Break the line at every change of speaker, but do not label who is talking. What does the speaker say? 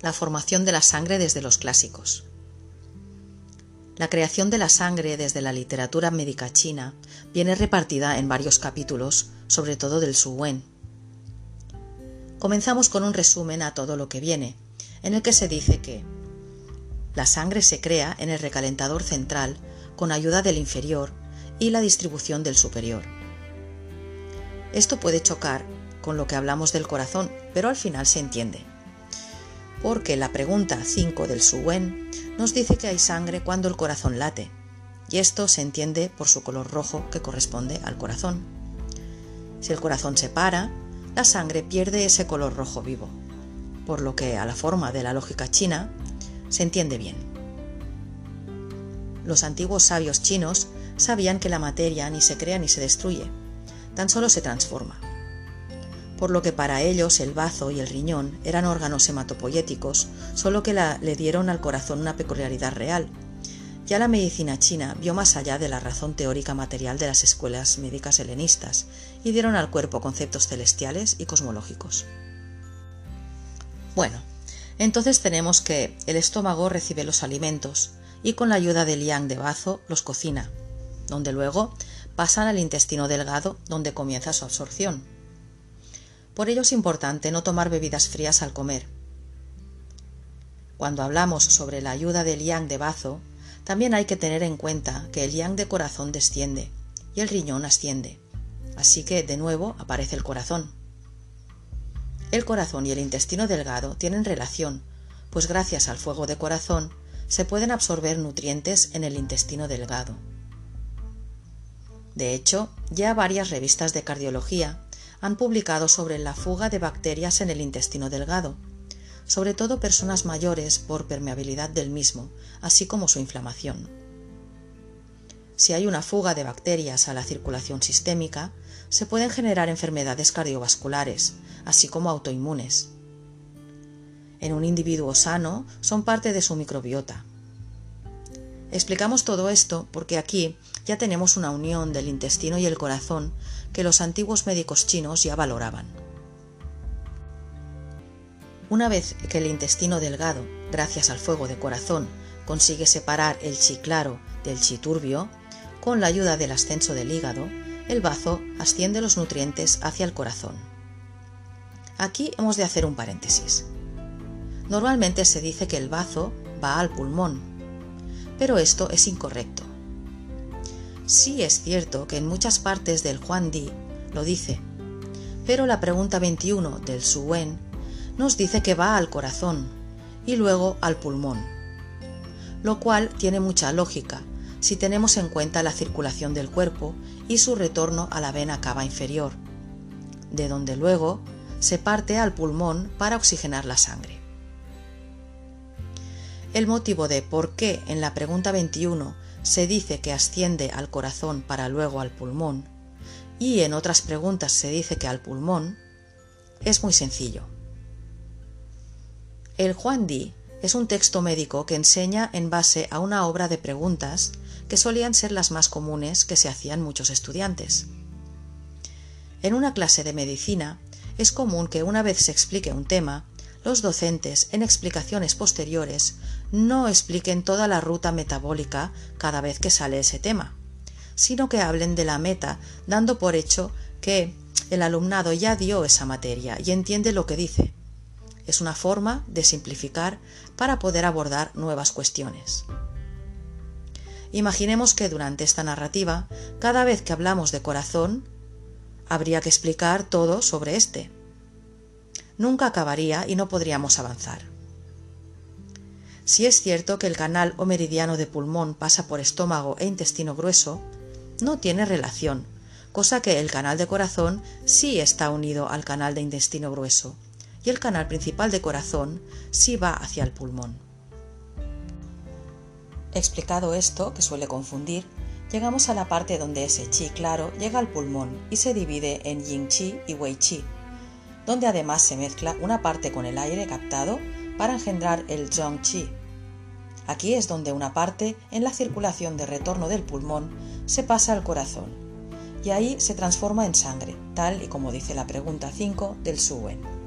la formación de la sangre desde los clásicos. La creación de la sangre desde la literatura médica china viene repartida en varios capítulos, sobre todo del Su Wen. Comenzamos con un resumen a todo lo que viene, en el que se dice que la sangre se crea en el recalentador central con ayuda del inferior y la distribución del superior. Esto puede chocar con lo que hablamos del corazón, pero al final se entiende porque la pregunta 5 del Suwen nos dice que hay sangre cuando el corazón late, y esto se entiende por su color rojo que corresponde al corazón. Si el corazón se para, la sangre pierde ese color rojo vivo, por lo que a la forma de la lógica china se entiende bien. Los antiguos sabios chinos sabían que la materia ni se crea ni se destruye, tan solo se transforma por lo que para ellos el bazo y el riñón eran órganos hematopoyéticos, solo que le dieron al corazón una peculiaridad real. Ya la medicina china vio más allá de la razón teórica material de las escuelas médicas helenistas y dieron al cuerpo conceptos celestiales y cosmológicos. Bueno, entonces tenemos que el estómago recibe los alimentos y con la ayuda del yang de bazo los cocina, donde luego pasan al intestino delgado donde comienza su absorción. Por ello es importante no tomar bebidas frías al comer. Cuando hablamos sobre la ayuda del yang de bazo, también hay que tener en cuenta que el yang de corazón desciende y el riñón asciende. Así que de nuevo aparece el corazón. El corazón y el intestino delgado tienen relación, pues gracias al fuego de corazón se pueden absorber nutrientes en el intestino delgado. De hecho, ya varias revistas de cardiología han publicado sobre la fuga de bacterias en el intestino delgado, sobre todo personas mayores por permeabilidad del mismo, así como su inflamación. Si hay una fuga de bacterias a la circulación sistémica, se pueden generar enfermedades cardiovasculares, así como autoinmunes. En un individuo sano son parte de su microbiota. Explicamos todo esto porque aquí ya tenemos una unión del intestino y el corazón que los antiguos médicos chinos ya valoraban. Una vez que el intestino delgado, gracias al fuego de corazón, consigue separar el chi claro del chi turbio, con la ayuda del ascenso del hígado, el bazo asciende los nutrientes hacia el corazón. Aquí hemos de hacer un paréntesis. Normalmente se dice que el bazo va al pulmón, pero esto es incorrecto. Sí es cierto que en muchas partes del Juan Di lo dice, pero la pregunta 21 del Suen nos dice que va al corazón y luego al pulmón, lo cual tiene mucha lógica si tenemos en cuenta la circulación del cuerpo y su retorno a la vena cava inferior, de donde luego se parte al pulmón para oxigenar la sangre. El motivo de por qué en la pregunta 21 se dice que asciende al corazón para luego al pulmón, y en otras preguntas se dice que al pulmón, es muy sencillo. El Juan Di es un texto médico que enseña en base a una obra de preguntas que solían ser las más comunes que se hacían muchos estudiantes. En una clase de medicina es común que una vez se explique un tema, los docentes en explicaciones posteriores no expliquen toda la ruta metabólica cada vez que sale ese tema, sino que hablen de la meta, dando por hecho que el alumnado ya dio esa materia y entiende lo que dice. Es una forma de simplificar para poder abordar nuevas cuestiones. Imaginemos que durante esta narrativa, cada vez que hablamos de corazón, habría que explicar todo sobre este. Nunca acabaría y no podríamos avanzar. Si es cierto que el canal o meridiano de pulmón pasa por estómago e intestino grueso, no tiene relación, cosa que el canal de corazón sí está unido al canal de intestino grueso, y el canal principal de corazón sí va hacia el pulmón. Explicado esto, que suele confundir, llegamos a la parte donde ese chi claro llega al pulmón y se divide en yin chi y wei chi, donde además se mezcla una parte con el aire captado para engendrar el zhong chi, Aquí es donde una parte, en la circulación de retorno del pulmón, se pasa al corazón y ahí se transforma en sangre, tal y como dice la pregunta 5 del Suen.